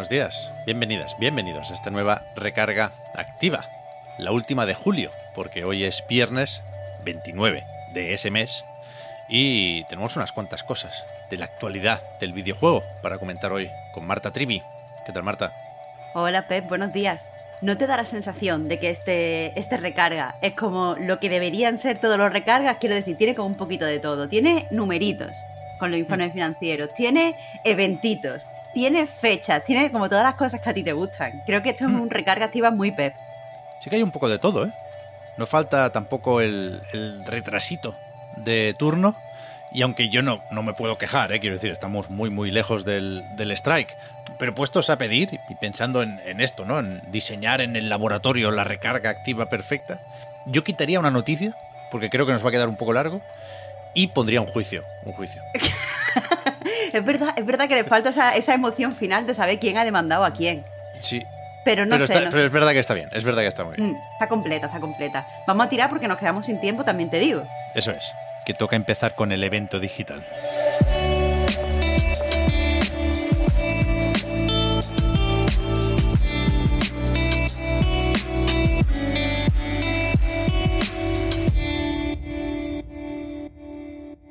Buenos días, bienvenidas, bienvenidos a esta nueva recarga activa. La última de julio, porque hoy es viernes 29 de ese mes y tenemos unas cuantas cosas de la actualidad del videojuego para comentar hoy con Marta Trivi. ¿Qué tal, Marta? Hola, Pep, buenos días. ¿No te da la sensación de que este, este recarga es como lo que deberían ser todos los recargas? Quiero decir, tiene como un poquito de todo. Tiene numeritos con los informes financieros, tiene eventitos, tiene fechas, tiene como todas las cosas que a ti te gustan. Creo que esto es un recarga activa muy Pep. Sí que hay un poco de todo, ¿eh? No falta tampoco el, el retrasito de turno. Y aunque yo no, no me puedo quejar, ¿eh? quiero decir, estamos muy, muy lejos del, del strike. Pero puestos a pedir y pensando en, en, esto, ¿no? En diseñar en el laboratorio la recarga activa perfecta, yo quitaría una noticia, porque creo que nos va a quedar un poco largo, y pondría un juicio. Un juicio. es, verdad, es verdad que le falta esa, esa emoción final de saber quién ha demandado a quién. Sí, pero no pero, sé. está, no pero sé. es verdad que está bien, es verdad que está muy bien. Mm, está completa, está completa. Vamos a tirar porque nos quedamos sin tiempo, también te digo. Eso es, que toca empezar con el evento digital.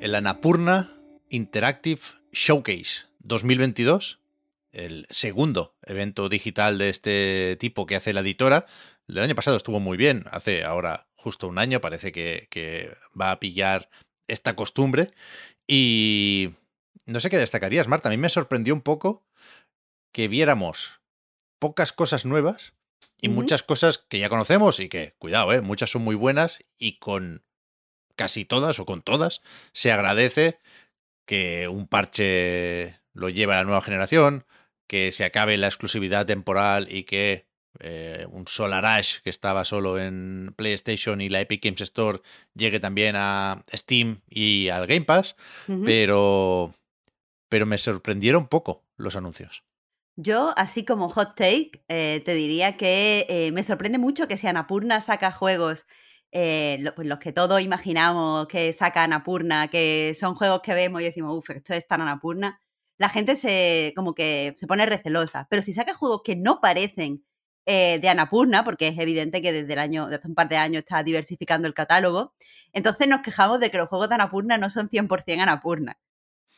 El Annapurna Interactive Showcase 2022 el segundo evento digital de este tipo que hace la editora. El del año pasado estuvo muy bien, hace ahora justo un año, parece que, que, va a pillar esta costumbre. Y no sé qué destacarías, Marta. A mí me sorprendió un poco que viéramos pocas cosas nuevas y uh -huh. muchas cosas que ya conocemos y que, cuidado, ¿eh? muchas son muy buenas y con casi todas o con todas se agradece que un parche lo lleve a la nueva generación, que se acabe la exclusividad temporal y que eh, un Solar Ash que estaba solo en PlayStation y la Epic Games Store llegue también a Steam y al Game Pass, uh -huh. pero, pero me sorprendieron poco los anuncios. Yo, así como hot take, eh, te diría que eh, me sorprende mucho que si Anapurna saca juegos eh, pues los que todos imaginamos que saca Anapurna, que son juegos que vemos y decimos, uff, esto es tan Anapurna, la gente se como que se pone recelosa. Pero si saca juegos que no parecen eh, de Anapurna, porque es evidente que desde el año, desde un par de años está diversificando el catálogo, entonces nos quejamos de que los juegos de Anapurna no son 100% Anapurna.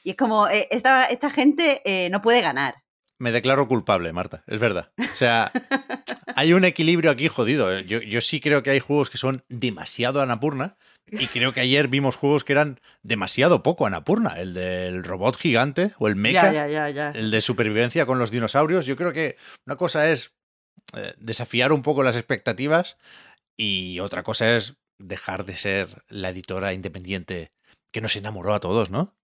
Y es como, eh, esta, esta gente no puede ganar. Me declaro culpable, Marta, es verdad. O sea, hay un equilibrio aquí jodido. Yo, yo sí creo que hay juegos que son demasiado Anapurna, y creo que ayer vimos juegos que eran demasiado poco Anapurna. El del robot gigante o el mecha. Ya, ya, ya, el de supervivencia con los dinosaurios. Yo creo que una cosa es eh, desafiar un poco las expectativas y otra cosa es dejar de ser la editora independiente que nos enamoró a todos, ¿no?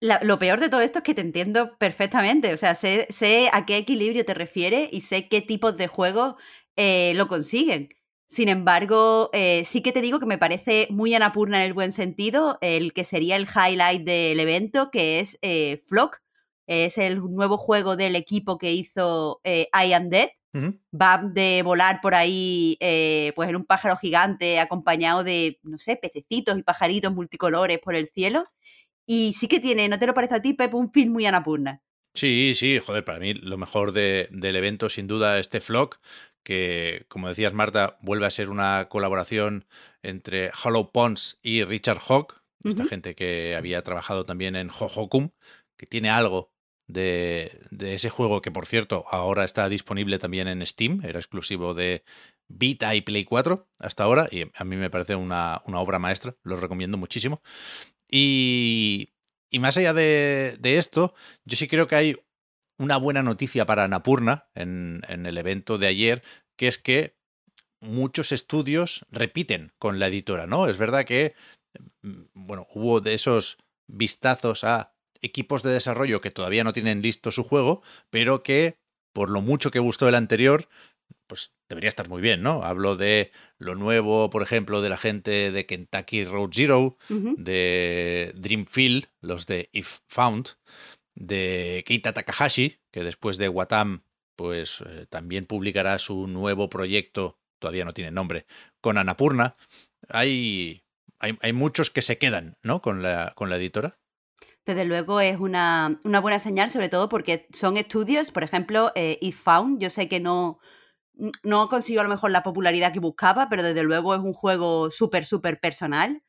La, lo peor de todo esto es que te entiendo perfectamente. O sea, sé, sé a qué equilibrio te refieres y sé qué tipos de juegos eh, lo consiguen. Sin embargo, eh, sí que te digo que me parece muy Anapurna en el buen sentido, el que sería el highlight del evento, que es eh, Flock. Es el nuevo juego del equipo que hizo I Am Dead. Uh -huh. Va de volar por ahí, pues en un pájaro gigante, acompañado de, no sé, pececitos y pajaritos multicolores por el cielo. Y sí que tiene, ¿no te lo parece a ti, Pep, un film muy Anapurna? Sí, sí, joder, para mí lo mejor de, del evento, sin duda, este Flock que, como decías, Marta, vuelve a ser una colaboración entre Hollow Pons y Richard Hawk, esta uh -huh. gente que había trabajado también en Hohokum, que tiene algo de, de, ese juego que, por cierto, ahora está disponible también en Steam, era exclusivo de Vita y Play 4 hasta ahora, y a mí me parece una, una obra maestra, lo recomiendo muchísimo. Y, más allá de, esto, yo sí creo que hay una buena noticia para Anapurna en, en, el evento de ayer, que es que muchos estudios repiten con la editora, ¿no? Es verdad que, bueno, hubo de esos vistazos a equipos de desarrollo que todavía no tienen listo su juego, pero que por lo mucho que gustó el anterior, pues debería estar muy bien, ¿no? Hablo de lo nuevo, por ejemplo, de la gente de Kentucky Road Zero, de Dreamfield, los de If Found, de Keita Takahashi, que después de Watam, pues eh, también publicará su nuevo proyecto, todavía no tiene nombre, con Anapurna. Hay, hay, muchos que se quedan, ¿no? Con la, con la editora desde luego es una, buena señal, sobre todo porque son estudios, por ejemplo, eh, If Found, yo sé que no, no consiguió a lo mejor la popularidad que buscaba, pero desde luego es un juego súper, súper personal.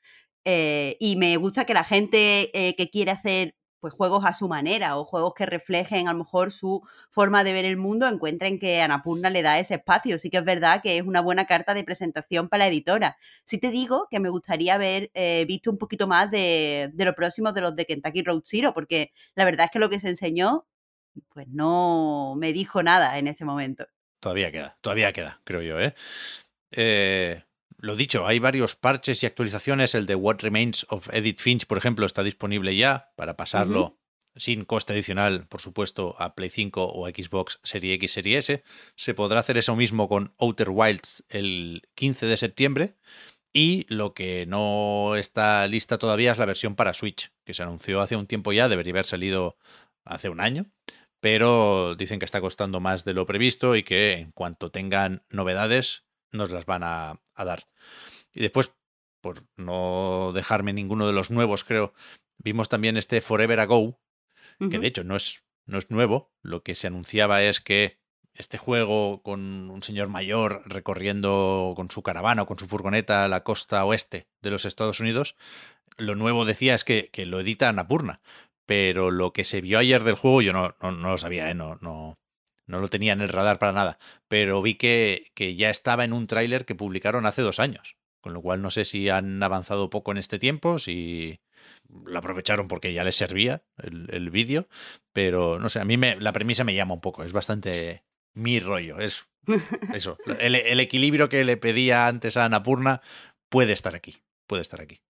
Eh, y me gusta que la gente eh, que quiere hacer pues juegos a su manera o juegos que reflejen a lo mejor su forma de ver el mundo, encuentren que Anapurna le da ese espacio. Sí que es verdad que es una buena carta de presentación para la editora. Sí te digo que me gustaría haber eh, visto un poquito más de, de lo próximo de los de Kentucky Road Zero, porque la verdad es que lo que se enseñó, pues no me dijo nada en ese momento. Todavía queda, todavía queda, creo yo, ¿eh? eh lo dicho, hay varios parches y actualizaciones. El de What Remains of Edith Finch, por ejemplo, está disponible ya para pasarlo sin coste adicional, por supuesto, a Play 5 o Xbox Serie X, Serie S. Se podrá hacer eso mismo con Outer Wilds el 15 de septiembre. Y lo que no está lista todavía es la versión para Switch, que se anunció hace un tiempo ya, debería haber salido hace un año, pero dicen que está costando más de lo previsto y que en cuanto tengan novedades nos las van a, a dar. Y después, por no dejarme ninguno de los nuevos, creo, vimos también este Forever Ago, que de hecho no es, no es nuevo. Lo que se anunciaba es que este juego con un señor mayor recorriendo con su caravana o con su furgoneta la costa oeste de los Estados Unidos, lo nuevo decía es que, que lo edita Anapurna. Pero lo que se vio ayer del juego yo no, no, lo sabía, ¿eh? no, no, no lo tenía en el radar para nada. Pero vi que, que ya estaba en un tráiler que publicaron hace dos años. Con lo cual no sé si han avanzado poco en este tiempo, si lo aprovecharon porque ya les servía el, vídeo, pero no sé, a mí me, la premisa me llama un poco, es bastante mi rollo, es eso, el, el equilibrio que le pedía antes a Anapurna puede estar aquí, puede estar aquí.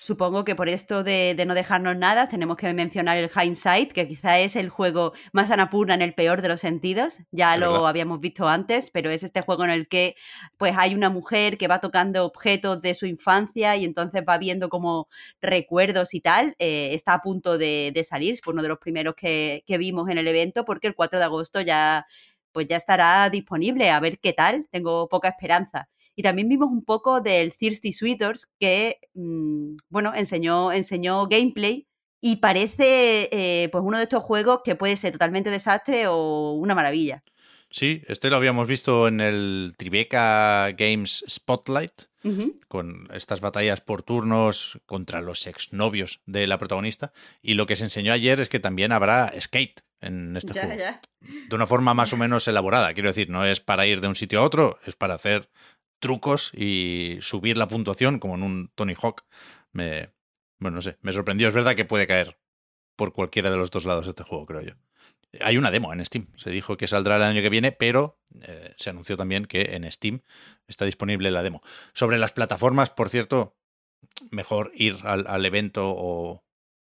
Supongo que por esto de, no dejarnos nada, tenemos que mencionar el Hindsight, que quizá es el juego más anapurna en el peor de los sentidos. Ya lo habíamos visto antes, pero es este juego en el que pues hay una mujer que va tocando objetos de su infancia y entonces va viendo como recuerdos y tal. Eh, está a punto de, salir, fue uno de los primeros que, que vimos en el evento, porque el 4 de agosto ya pues ya estará disponible. A ver qué tal. Tengo poca esperanza. Y también vimos un poco del Thirsty Sweeters, que, mm, bueno, enseñó, enseñó gameplay y parece eh, pues uno de estos juegos que puede ser totalmente desastre o una maravilla. Sí, este lo habíamos visto en el Tribeca Games Spotlight, con estas batallas por turnos contra los exnovios de la protagonista. Y lo que se enseñó ayer es que también habrá skate en este juego. De una forma más o menos elaborada. Quiero decir, no es para ir de un sitio a otro, es para hacer trucos y subir la puntuación como en un Tony Hawk. Me, bueno, no sé, me sorprendió. Es verdad que puede caer por cualquiera de los dos lados este juego, creo yo. Hay una demo en Steam. Se dijo que saldrá el año que viene, pero eh, se anunció también que en Steam está disponible la demo. Sobre las plataformas, por cierto, mejor ir al, al evento o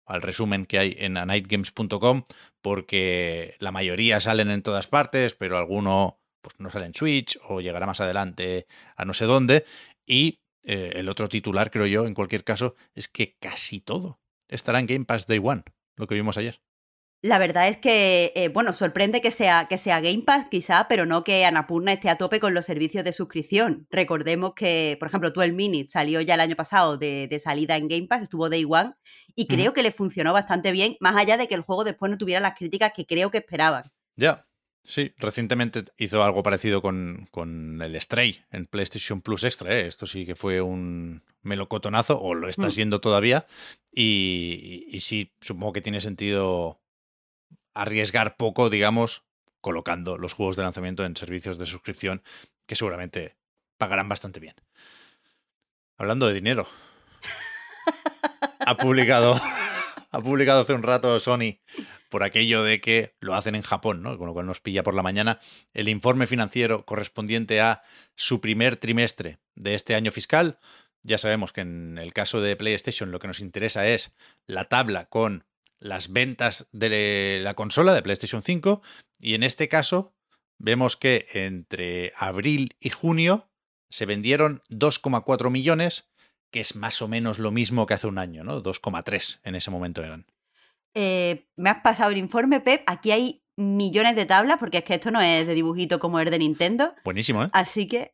al resumen que hay en anightgames.com, porque la mayoría salen en todas partes, pero alguno pues no sale en Switch o llegará más adelante a no sé dónde. Y eh, el otro titular, creo yo, en cualquier caso, es que casi todo estará en Game Pass Day One, lo que vimos ayer. La verdad es que, eh, bueno, sorprende que sea, que sea Game Pass quizá, pero no que Anapurna esté a tope con los servicios de suscripción. Recordemos que, por ejemplo, 12 Minutes salió ya el año pasado de, salida en Game Pass, estuvo Day One, y creo que le funcionó bastante bien, más allá de que el juego después no tuviera las críticas que creo que esperaban. Ya, Sí, recientemente hizo algo parecido con, el Stray en PlayStation Plus Extra. ¿eh? Esto sí que fue un melocotonazo, o lo está mm. siendo todavía. Y, y, sí, supongo que tiene sentido arriesgar poco, digamos, colocando los juegos de lanzamiento en servicios de suscripción que seguramente pagarán bastante bien. Hablando de dinero, ha publicado, ha publicado hace un rato Sony por aquello de que lo hacen en Japón, ¿no? con lo cual nos pilla por la mañana, el informe financiero correspondiente a su primer trimestre de este año fiscal, Ya sabemos que en el caso de PlayStation lo que nos interesa es la tabla con las ventas de la consola de PlayStation 5 y en este caso vemos que entre abril y junio se vendieron 2,4 millones, que es más o menos lo mismo que hace un año, ¿no? 2,3 en ese momento eran. Eh, me has pasado el informe, Pep. Aquí hay millones de tablas, porque es que esto no es de dibujito como el de Nintendo. Buenísimo, ¿eh? Así que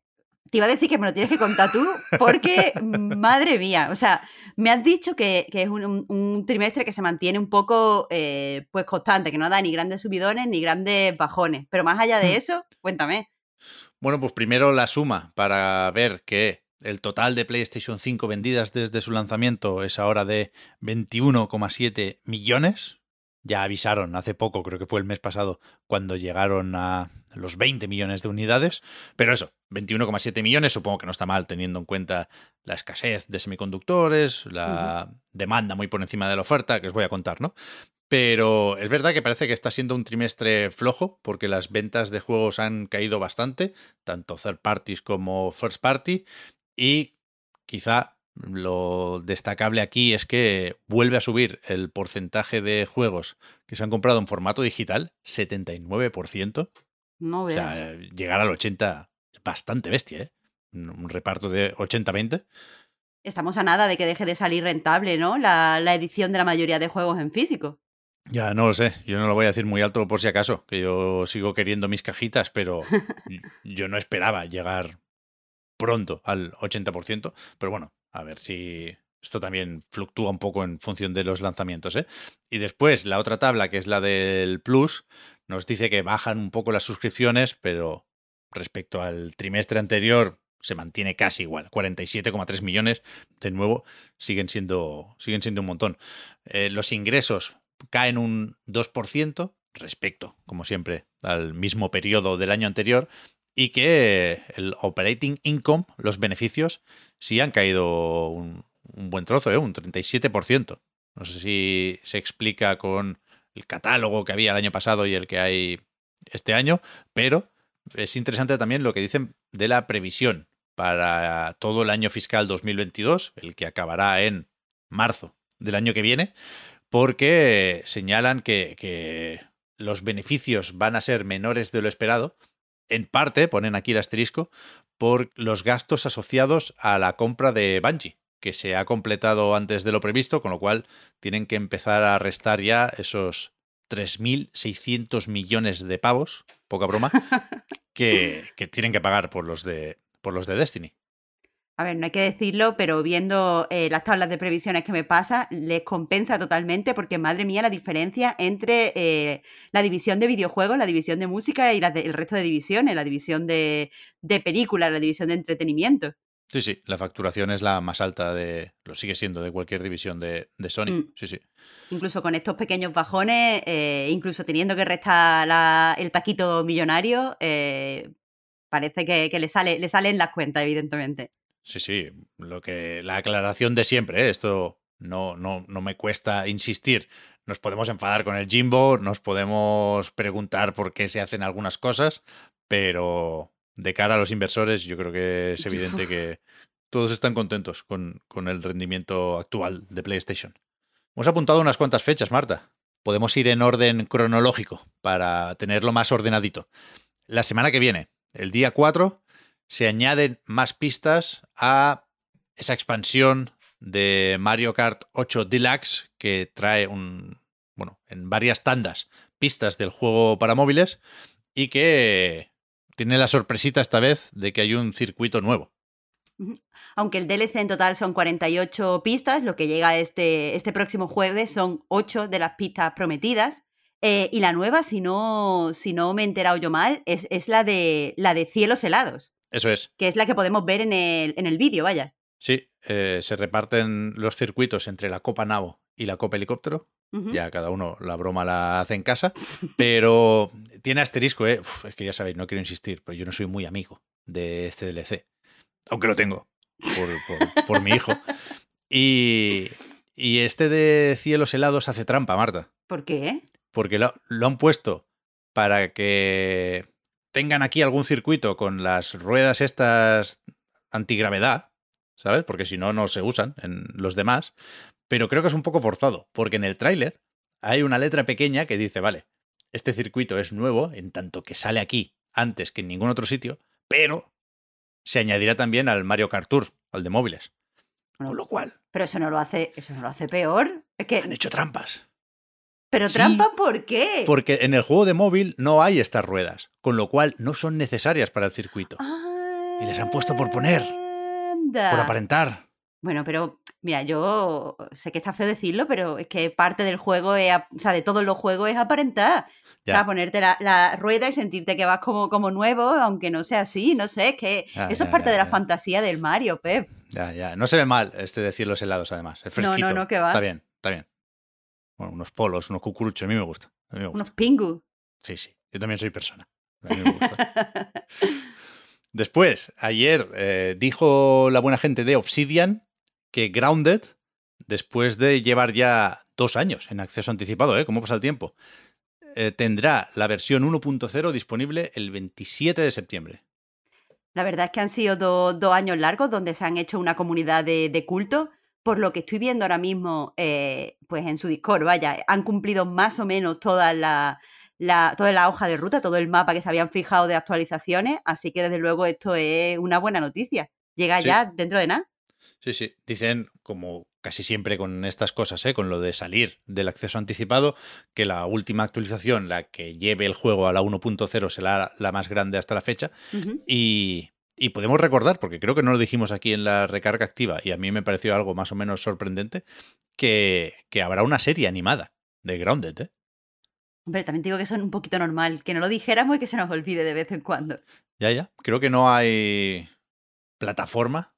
te iba a decir que me lo tienes que contar tú, porque, madre mía, o sea, me has dicho que, es un, trimestre que se mantiene un poco eh, pues constante, que no da ni grandes subidones ni grandes bajones. Pero más allá de hmm. eso, cuéntame. Bueno, pues primero la suma para ver que el total de PlayStation 5 vendidas desde su lanzamiento es ahora de 21,7 millones. Ya avisaron hace poco, creo que fue el mes pasado, cuando llegaron a los 20 millones de unidades. Pero eso, 21,7 millones, supongo que no está mal teniendo en cuenta la escasez de semiconductores, la demanda muy por encima de la oferta, que os voy a contar, ¿no? Pero es verdad que parece que está siendo un trimestre flojo porque las ventas de juegos han caído bastante, tanto third parties como first party, y quizá lo destacable aquí es que vuelve a subir el porcentaje de juegos que se han comprado en formato digital, 79%. No O sea, llegar al 80 es bastante bestia, ¿eh? Un reparto de 80-20. Estamos a nada de que deje de salir rentable, ¿no? La, la edición de la mayoría de juegos en físico. Ya, no lo sé. Yo no lo voy a decir muy alto por si acaso, que yo sigo queriendo mis cajitas, pero yo no esperaba llegar pronto al 80%. Pero bueno, a ver si esto también fluctúa un poco en función de los lanzamientos. ¿eh? Y después, la otra tabla, que es la del Plus, nos dice que bajan un poco las suscripciones, pero respecto al trimestre anterior se mantiene casi igual. 47,3 millones, de nuevo, siguen siendo, siguen siendo un montón. Eh, los ingresos caen un 2% respecto, como siempre, al mismo periodo del año anterior y que el operating income, los beneficios, sí han caído un, buen trozo, ¿eh? un 37%. No sé si se explica con el catálogo que había el año pasado y el que hay este año, pero es interesante también lo que dicen de la previsión para todo el año fiscal 2022, el que acabará en marzo del año que viene, porque señalan que, los beneficios van a ser menores de lo esperado, en parte, ponen aquí el asterisco, por los gastos asociados a la compra de Bungie, que se ha completado antes de lo previsto, con lo cual tienen que empezar a restar ya esos 3.600 millones de pavos, poca broma, que, que, tienen que pagar por los de, por los de Destiny. A ver, no hay que decirlo, pero viendo eh, las tablas de previsiones que me pasa, les compensa totalmente porque, madre mía, la diferencia entre eh, la división de videojuegos, la división de música y el resto de divisiones, la división de, de películas, la división de entretenimiento. Sí, sí, la facturación es la más alta de, lo sigue siendo, de cualquier división de, Sony. Mm. Sí, sí. Incluso con estos pequeños bajones, eh, incluso teniendo que restar el taquito millonario, parece que, que le, sale, le salen las cuentas, evidentemente. Sí, sí, lo que la aclaración de siempre, ¿eh? esto no, no, no me cuesta insistir. Nos podemos enfadar con el Jimbo, nos podemos preguntar por qué se hacen algunas cosas, pero de cara a los inversores yo creo que es evidente que todos están contentos con, con el rendimiento actual de PlayStation. Hemos apuntado unas cuantas fechas, Marta. Podemos ir en orden cronológico para tenerlo más ordenadito. La semana que viene, el día 4, se añaden más pistas a esa expansión de Mario Kart 8 Deluxe que trae un, bueno, en varias tandas pistas del juego para móviles y que tiene la sorpresita esta vez de que hay un circuito nuevo. Aunque el DLC en total son 48 pistas, lo que llega este, este próximo jueves son 8 de las pistas prometidas. Eh, y la nueva, si no, si no me he enterado yo mal, es, es la, de, la de cielos helados. Eso es. Que es la que podemos ver en el, en el vídeo, vaya. Sí, eh, se reparten los circuitos entre la Copa Navo y la Copa Helicóptero. Ya cada uno la broma la hace en casa. Pero tiene asterisco, ¿eh? es que ya sabéis, no quiero insistir, pero yo no soy muy amigo de este DLC. Aunque lo tengo por, por, mi hijo. Y, y, este de cielos helados hace trampa, Marta. ¿Por qué? Porque lo, lo han puesto para que tengan aquí algún circuito con las ruedas estas antigravedad, ¿sabes? Porque si no, no se usan en los demás. Pero creo que es un poco forzado, porque en el tráiler hay una letra pequeña que dice, vale, este circuito es nuevo en tanto que sale aquí antes que en ningún otro sitio, pero se añadirá también al Mario Kart Tour, al de móviles. Bueno, Con lo cual, Pero eso no lo hace, eso no lo hace peor. Es que, han hecho trampas. Pero Sí, trampa, ¿por qué? Porque en el juego de móvil no hay estas ruedas, con lo cual no son necesarias para el circuito. Y les han puesto por poner, Por aparentar. Bueno, pero mira, yo sé que está feo decirlo, pero es que parte del juego es, o sea, de todos los juegos es aparentar. O sea, ponerte la, la rueda y sentirte que vas como, como nuevo, aunque no sea así, no sé, es que Ya, eso ya, es parte de la fantasía del Mario, Pep. Ya, ya. No se ve mal este decir los helados, además. Es No, no, fresquito. no, que va. Está bien, está bien. Bueno, unos polos, unos cucuruchos, a mí me gusta. A mí me gusta. Unos pingus. Sí, sí. Yo también soy persona. A mí me gusta. Después, ayer eh, dijo la buena gente de Obsidian que Grounded, después de llevar ya dos años en acceso anticipado, ¿eh? ¿Cómo pasa el tiempo? Eh, tendrá la versión 1.0 disponible el 27 de septiembre. La verdad es que han sido do- dos años largos donde se han hecho una comunidad de, de culto. Por lo que estoy viendo ahora mismo, eh, pues en su Discord, vaya, han cumplido más o menos toda la, la- toda la hoja de ruta, todo el mapa que se habían fijado de actualizaciones. Así que desde luego esto es una buena noticia. Llega Sí. ya dentro de nada. Sí, sí. Dicen, como casi siempre con estas cosas, ¿eh? con lo de salir del acceso anticipado, que la última actualización, la que lleve el juego a la 1.0, será la más grande hasta la fecha. Y, y podemos recordar, porque creo que no lo dijimos aquí en la recarga activa, y a mí me pareció algo más o menos sorprendente, que, que habrá una serie animada de Grounded. ¿eh? Hombre, también digo que es un poquito normal, que no lo dijéramos y que se nos olvide de vez en cuando. Ya, ya. Creo que no hay plataforma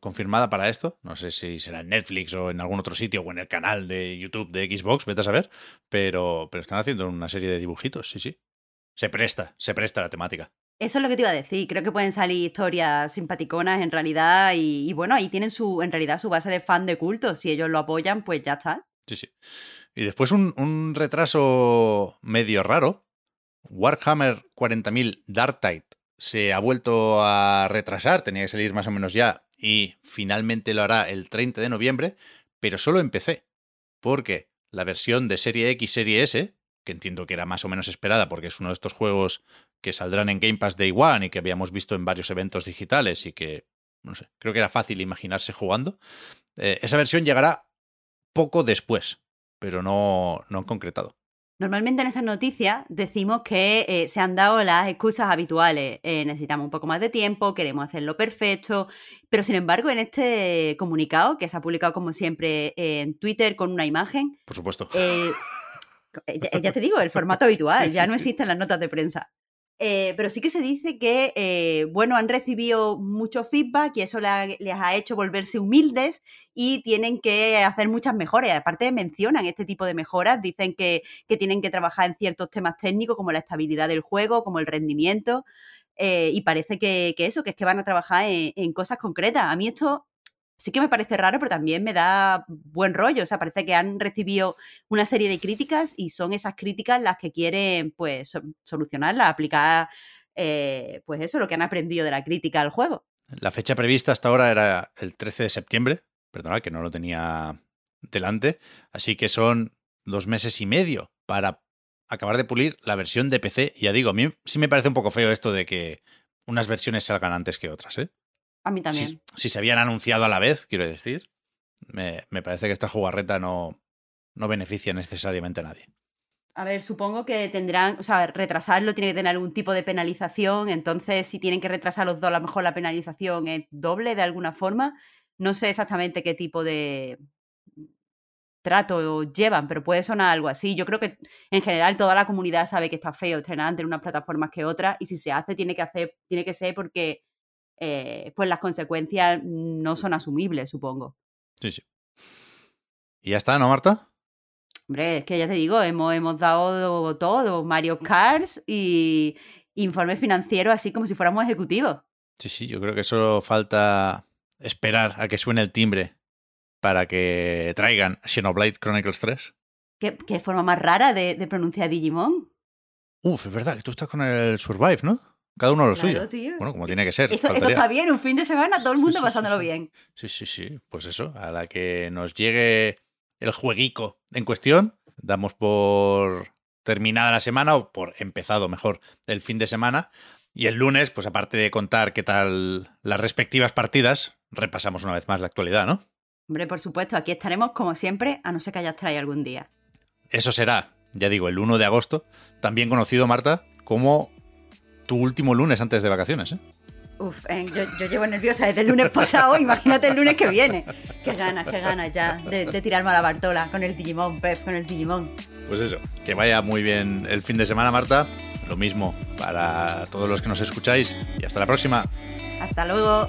confirmada para esto. No sé si será en Netflix o en algún otro sitio o en el canal de YouTube de Xbox, vete a saber. Pero, pero están haciendo una serie de dibujitos, sí, sí. Se presta, se presta la temática. Eso es lo que te iba a decir. Creo que pueden salir historias simpaticonas en realidad. Y, bueno, ahí tienen su, en realidad su base de fan de culto. Si ellos lo apoyan, pues ya está. Sí, sí. Y después un, un retraso medio raro. Warhammer 40.000 Dark Tide se ha vuelto a retrasar, tenía que salir más o menos ya, y finalmente lo hará el 30 de noviembre, pero solo en PC, porque la versión de Serie X, Serie S, que entiendo que era más o menos esperada porque es uno de estos juegos que saldrán en Game Pass Day One y que habíamos visto en varios eventos digitales y que, no sé, creo que era fácil imaginarse jugando, eh, esa versión llegará poco después, pero no, no han concretado. Normalmente en esas noticias decimos que eh, se han dado las excusas habituales. Eh, necesitamos un poco más de tiempo, queremos hacerlo perfecto. Pero sin embargo, en este comunicado, que se ha publicado como siempre en Twitter con una imagen, Por supuesto. eh, ya, ya te digo, el formato habitual, Sí, ya no existen las notas de prensa. Eh, pero sí que se dice que, eh, bueno, han recibido mucho feedback y eso les ha hecho volverse humildes y tienen que hacer muchas mejoras. Aparte mencionan este tipo de mejoras, dicen que, que tienen que trabajar en ciertos temas técnicos como la estabilidad del juego, como el rendimiento, eh, y parece que, que eso, que es que van a trabajar en, en cosas concretas. A mí esto sí que me parece raro, pero también me da buen rollo. O sea, parece que han recibido una serie de críticas y son esas críticas las que quieren, pues, so- solucionarlas, aplicar, eh, pues eso, lo que han aprendido de la crítica al juego. La fecha prevista hasta ahora era el 13 de septiembre, perdonad que no lo tenía delante, así que son dos meses y medio para acabar de pulir la versión de PC. Ya digo, a mí sí me parece un poco feo esto de que unas versiones salgan antes que otras, ¿eh? A mí también. Si, si se habían anunciado a la vez, quiero decir, me, me parece que esta jugarreta no, no beneficia necesariamente a nadie. A ver, supongo que tendrán, o sea, retrasarlo tiene que tener algún tipo de penalización, entonces si tienen que retrasar los dos, a lo mejor la penalización es doble de alguna forma. No sé exactamente qué tipo de trato llevan, pero puede sonar algo así. Yo creo que en general toda la comunidad sabe que está feo estrenar entre unas plataformas que otras y si se hace tiene que hacer, tiene que ser porque eh, pues las consecuencias no son asumibles, supongo. Sí, sí. Y ya está, ¿no, Marta? Hombre, es que ya te digo, hemos, hemos dado todo, Mario Kart y informe financiero así como si fuéramos ejecutivos. Sí, sí, yo creo que solo falta esperar a que suene el timbre para que traigan Xenoblade Chronicles 3. ¿Qué, qué forma más rara de, de pronunciar Digimon? Uf, es verdad que tú estás con el Survive, ¿no? Cada uno lo Claro, suyo. tío. Bueno, como tiene que ser. Esto, está bien, un fin de semana, todo el mundo Sí, sí, sí, pasándolo sí. bien. Sí, sí, sí. Pues eso, a la que nos llegue el jueguico en cuestión, damos por terminada la semana o por empezado mejor el fin de semana. Y el lunes, pues aparte de contar qué tal las respectivas partidas, repasamos una vez más la actualidad, ¿no? Hombre, por supuesto, aquí estaremos como siempre, a no ser que hayas traído algún día. Eso será, ya digo, el 1 de agosto, también conocido, Marta, como tu último lunes antes de vacaciones, ¿eh? Uf, eh, yo, yo llevo nerviosa desde el lunes pasado, imagínate el lunes que viene. Qué ganas, qué ganas ya de, de tirarme a la Bartola con el Digimon, Pep, con el Digimon. Pues eso, que vaya muy bien el fin de semana, Marta. Lo mismo para todos los que nos escucháis y hasta la próxima. Hasta luego.